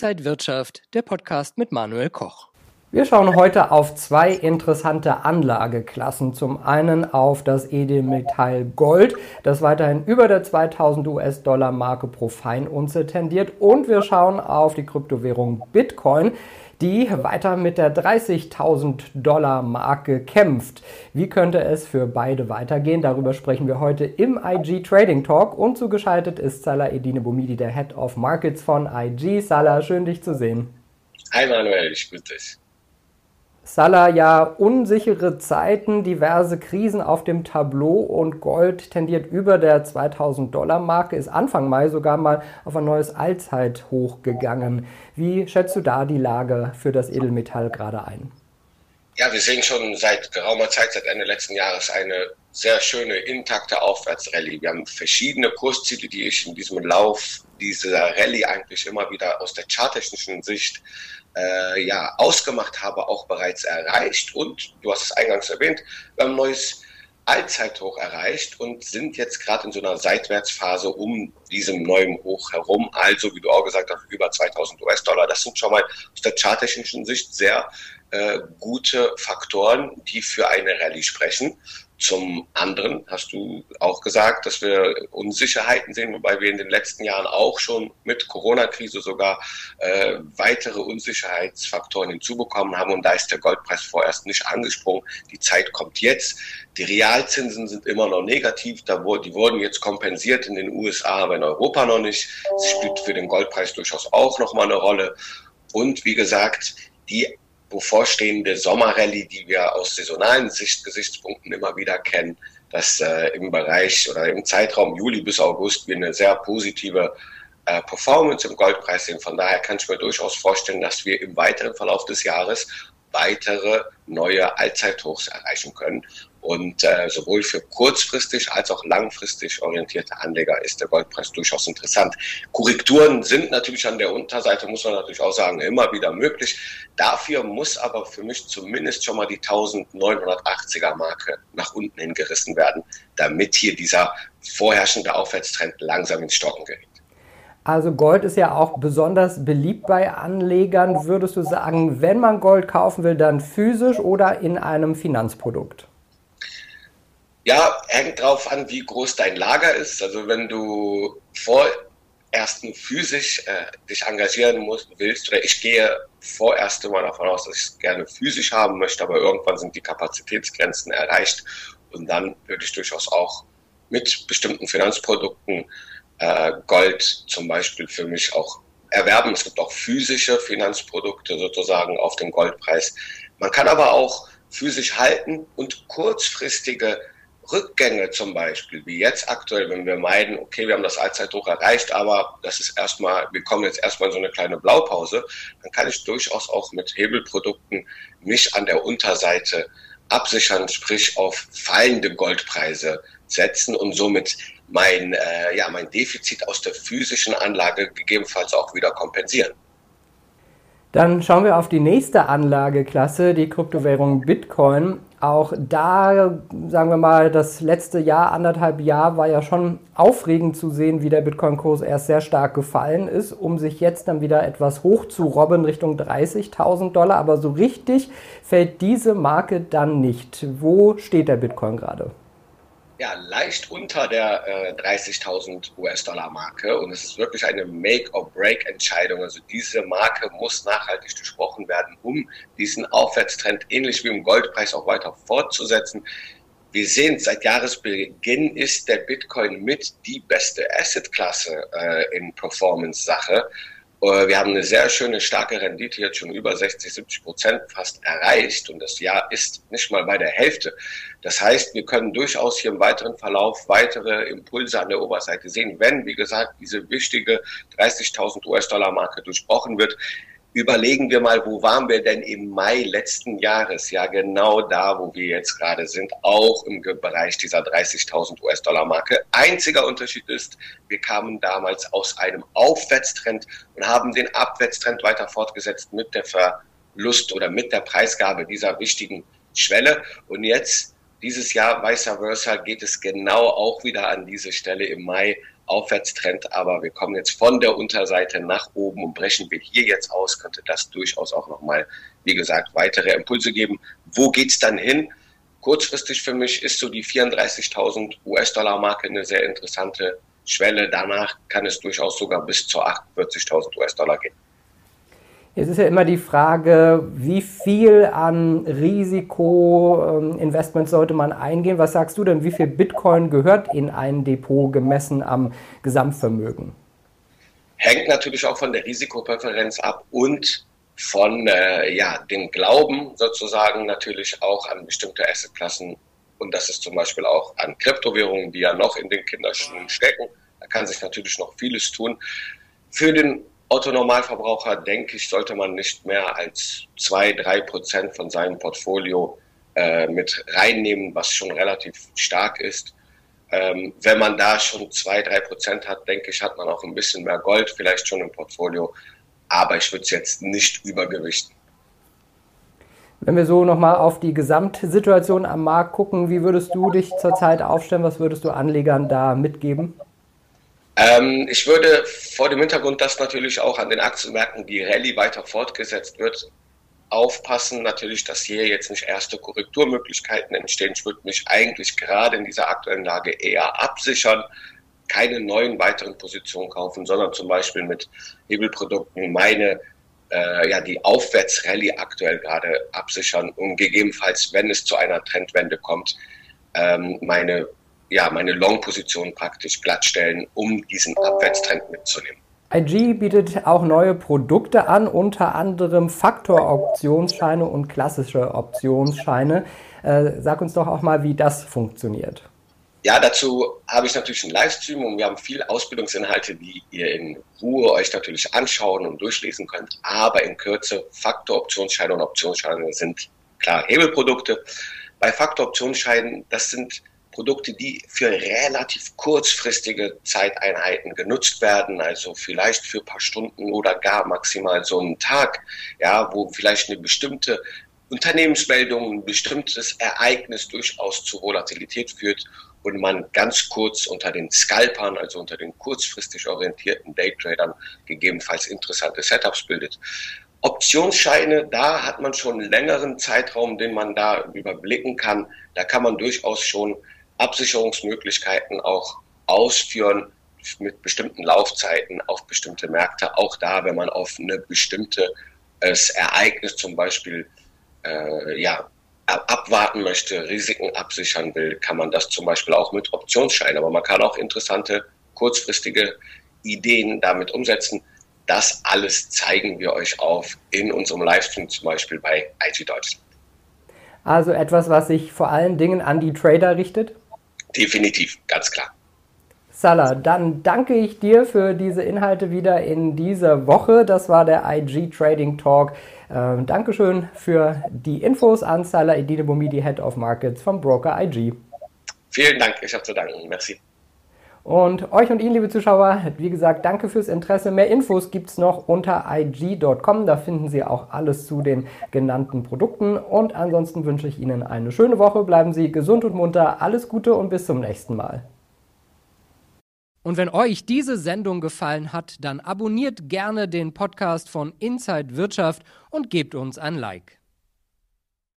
Inside Wirtschaft, der Podcast mit Manuel Koch. Wir schauen heute auf zwei interessante Anlageklassen. Zum einen auf das Edelmetall Gold, das weiterhin über der 2000 US-Dollar Marke pro Feinunze tendiert. Und wir schauen auf die Kryptowährung Bitcoin, die weiter mit der 30.000 Dollar Marke kämpft. Wie könnte es für beide weitergehen? Darüber sprechen wir heute im IG Trading Talk und zugeschaltet ist Salah Edine Bumidi, der Head of Markets von IG. Salah, schön dich zu sehen. Hi Manuel, ich grüße dich. Salah ja unsichere Zeiten, diverse Krisen auf dem Tableau und Gold tendiert über der 2000 Dollar Marke, ist Anfang Mai sogar mal auf ein neues Allzeithoch gegangen. Wie schätzt du da die Lage für das Edelmetall gerade ein? Ja, wir sehen schon seit geraumer Zeit, seit Ende letzten Jahres, eine sehr schöne, intakte Aufwärtsrallye. Wir haben verschiedene Kursziele, die ich in diesem Lauf dieser Rallye eigentlich immer wieder aus der charttechnischen Sicht äh, ja, ausgemacht habe, auch bereits erreicht. Und du hast es eingangs erwähnt, wir haben ein neues Allzeithoch erreicht und sind jetzt gerade in so einer Seitwärtsphase um diesem neuen Hoch herum. Also, wie du auch gesagt hast, über 2000 US-Dollar. Das sind schon mal aus der charttechnischen Sicht sehr äh, gute Faktoren, die für eine Rallye sprechen. Zum anderen hast du auch gesagt, dass wir Unsicherheiten sehen, wobei wir in den letzten Jahren auch schon mit Corona-Krise sogar äh, weitere Unsicherheitsfaktoren hinzubekommen haben. Und da ist der Goldpreis vorerst nicht angesprungen. Die Zeit kommt jetzt. Die Realzinsen sind immer noch negativ. Da wurde, die wurden jetzt kompensiert in den USA, aber in Europa noch nicht. Das spielt für den Goldpreis durchaus auch nochmal eine Rolle. Und wie gesagt, die bevorstehende Sommerrallye, die wir aus saisonalen Sicht, Gesichtspunkten immer wieder kennen, dass äh, im Bereich oder im Zeitraum Juli bis August wir eine sehr positive äh, Performance im Goldpreis sehen. Von daher kann ich mir durchaus vorstellen, dass wir im weiteren Verlauf des Jahres weitere neue Allzeithochs erreichen können. Und äh, sowohl für kurzfristig als auch langfristig orientierte Anleger ist der Goldpreis durchaus interessant. Korrekturen sind natürlich an der Unterseite, muss man natürlich auch sagen, immer wieder möglich. Dafür muss aber für mich zumindest schon mal die 1980er Marke nach unten hingerissen werden, damit hier dieser vorherrschende Aufwärtstrend langsam ins Stocken gerät. Also Gold ist ja auch besonders beliebt bei Anlegern. Würdest du sagen, wenn man Gold kaufen will, dann physisch oder in einem Finanzprodukt? Ja, hängt drauf an, wie groß dein Lager ist. Also wenn du vorerst physisch äh, dich engagieren musst, willst, oder ich gehe vorerst immer davon aus, dass ich es gerne physisch haben möchte, aber irgendwann sind die Kapazitätsgrenzen erreicht und dann würde ich durchaus auch mit bestimmten Finanzprodukten äh, Gold zum Beispiel für mich auch erwerben. Es gibt auch physische Finanzprodukte sozusagen auf dem Goldpreis. Man kann aber auch physisch halten und kurzfristige Rückgänge zum Beispiel, wie jetzt aktuell, wenn wir meiden, okay, wir haben das Allzeithoch erreicht, aber das ist erstmal, wir kommen jetzt erstmal in so eine kleine Blaupause, dann kann ich durchaus auch mit Hebelprodukten mich an der Unterseite absichern, sprich auf fallende Goldpreise setzen und somit mein, äh, ja, mein Defizit aus der physischen Anlage gegebenenfalls auch wieder kompensieren. Dann schauen wir auf die nächste Anlageklasse, die Kryptowährung Bitcoin. Auch da, sagen wir mal, das letzte Jahr, anderthalb Jahr war ja schon aufregend zu sehen, wie der Bitcoin-Kurs erst sehr stark gefallen ist, um sich jetzt dann wieder etwas hoch zu robben Richtung 30.000 Dollar. Aber so richtig fällt diese Marke dann nicht. Wo steht der Bitcoin gerade? Ja, leicht unter der äh, 30.000 US-Dollar-Marke und es ist wirklich eine Make-or-Break-Entscheidung. Also diese Marke muss nachhaltig durchbrochen werden, um diesen Aufwärtstrend ähnlich wie im Goldpreis auch weiter fortzusetzen. Wir sehen, seit Jahresbeginn ist der Bitcoin mit die beste Asset-Klasse äh, in Performance-Sache. Äh, wir haben eine sehr schöne, starke Rendite, jetzt schon über 60, 70 Prozent fast erreicht und das Jahr ist nicht mal bei der Hälfte. Das heißt, wir können durchaus hier im weiteren Verlauf weitere Impulse an der Oberseite sehen, wenn, wie gesagt, diese wichtige 30.000 US-Dollar-Marke durchbrochen wird überlegen wir mal, wo waren wir denn im Mai letzten Jahres? Ja, genau da, wo wir jetzt gerade sind, auch im Bereich dieser 30.000 US-Dollar-Marke. Einziger Unterschied ist, wir kamen damals aus einem Aufwärtstrend und haben den Abwärtstrend weiter fortgesetzt mit der Verlust oder mit der Preisgabe dieser wichtigen Schwelle. Und jetzt Dieses Jahr vice versa geht es genau auch wieder an diese Stelle im Mai Aufwärtstrend, aber wir kommen jetzt von der Unterseite nach oben und brechen wir hier jetzt aus, könnte das durchaus auch nochmal, wie gesagt, weitere Impulse geben. Wo geht's dann hin? Kurzfristig für mich ist so die 34.000 US-Dollar-Marke eine sehr interessante Schwelle. Danach kann es durchaus sogar bis zu 48.000 US-Dollar gehen. Jetzt ist ja immer die Frage, wie viel an Risikoinvestments sollte man eingehen? Was sagst du denn, wie viel Bitcoin gehört in ein Depot gemessen am Gesamtvermögen? Hängt natürlich auch von der Risikopräferenz ab und von äh, ja, dem Glauben sozusagen natürlich auch an bestimmte Assetklassen. Und das ist zum Beispiel auch an Kryptowährungen, die ja noch in den Kinderschuhen stecken. Da kann sich natürlich noch vieles tun. Für den Otto-Normalverbraucher, denke ich, sollte man nicht mehr als zwei, drei Prozent von seinem Portfolio äh, mit reinnehmen, was schon relativ stark ist. Ähm, wenn man da schon zwei, drei Prozent hat, denke ich, hat man auch ein bisschen mehr Gold vielleicht schon im Portfolio. Aber ich würde es jetzt nicht übergewichten. Wenn wir so nochmal auf die Gesamtsituation am Markt gucken, wie würdest du dich zurzeit aufstellen? Was würdest du Anlegern da mitgeben? Ähm, ich würde vor dem Hintergrund, dass natürlich auch an den Aktienmärkten die Rallye weiter fortgesetzt wird, aufpassen, natürlich, dass hier jetzt nicht erste Korrekturmöglichkeiten entstehen. Ich würde mich eigentlich gerade in dieser aktuellen Lage eher absichern, keine neuen weiteren Positionen kaufen, sondern zum Beispiel mit Hebelprodukten meine äh, ja die Aufwärtsrallye aktuell gerade absichern und gegebenenfalls, wenn es zu einer Trendwende kommt, ähm, meine ja, meine Long-Position praktisch glattstellen, um diesen Abwärtstrend mitzunehmen. IG bietet auch neue Produkte an, unter anderem Faktor-Optionsscheine und klassische Optionsscheine. Äh, sag uns doch auch mal, wie das funktioniert. Ja, dazu habe ich natürlich einen Livestream und wir haben viele Ausbildungsinhalte, die ihr in Ruhe euch natürlich anschauen und durchlesen könnt. Aber in Kürze, Faktor-Optionsscheine und Optionsscheine sind klar Hebelprodukte. Bei Faktor-Optionsscheinen, das sind Produkte, die für relativ kurzfristige Zeiteinheiten genutzt werden, also vielleicht für ein paar Stunden oder gar maximal so einen Tag, ja, wo vielleicht eine bestimmte Unternehmensmeldung, ein bestimmtes Ereignis durchaus zu Volatilität führt und man ganz kurz unter den Scalpern, also unter den kurzfristig orientierten Daytradern, gegebenenfalls interessante Setups bildet. Optionsscheine, da hat man schon einen längeren Zeitraum, den man da überblicken kann. Da kann man durchaus schon Absicherungsmöglichkeiten auch ausführen mit bestimmten Laufzeiten auf bestimmte Märkte. Auch da, wenn man auf eine bestimmte äh, Ereignis zum Beispiel äh, ja, abwarten möchte, Risiken absichern will, kann man das zum Beispiel auch mit Optionsscheinen. Aber man kann auch interessante kurzfristige Ideen damit umsetzen. Das alles zeigen wir euch auf in unserem Livestream zum Beispiel bei IG Deutschland. Also etwas, was sich vor allen Dingen an die Trader richtet? Definitiv, ganz klar. Salah, dann danke ich dir für diese Inhalte wieder in dieser Woche. Das war der IG Trading Talk. Ähm, Dankeschön für die Infos an Salah Edine Bomidi, Head of Markets vom Broker IG. Vielen Dank, ich habe zu danken. Merci. Und euch und Ihnen, liebe Zuschauer, wie gesagt, danke fürs Interesse. Mehr Infos gibt es noch unter ig.com. Da finden Sie auch alles zu den genannten Produkten. Und ansonsten wünsche ich Ihnen eine schöne Woche. Bleiben Sie gesund und munter. Alles Gute und bis zum nächsten Mal. Und wenn euch diese Sendung gefallen hat, dann abonniert gerne den Podcast von Inside Wirtschaft und gebt uns ein Like.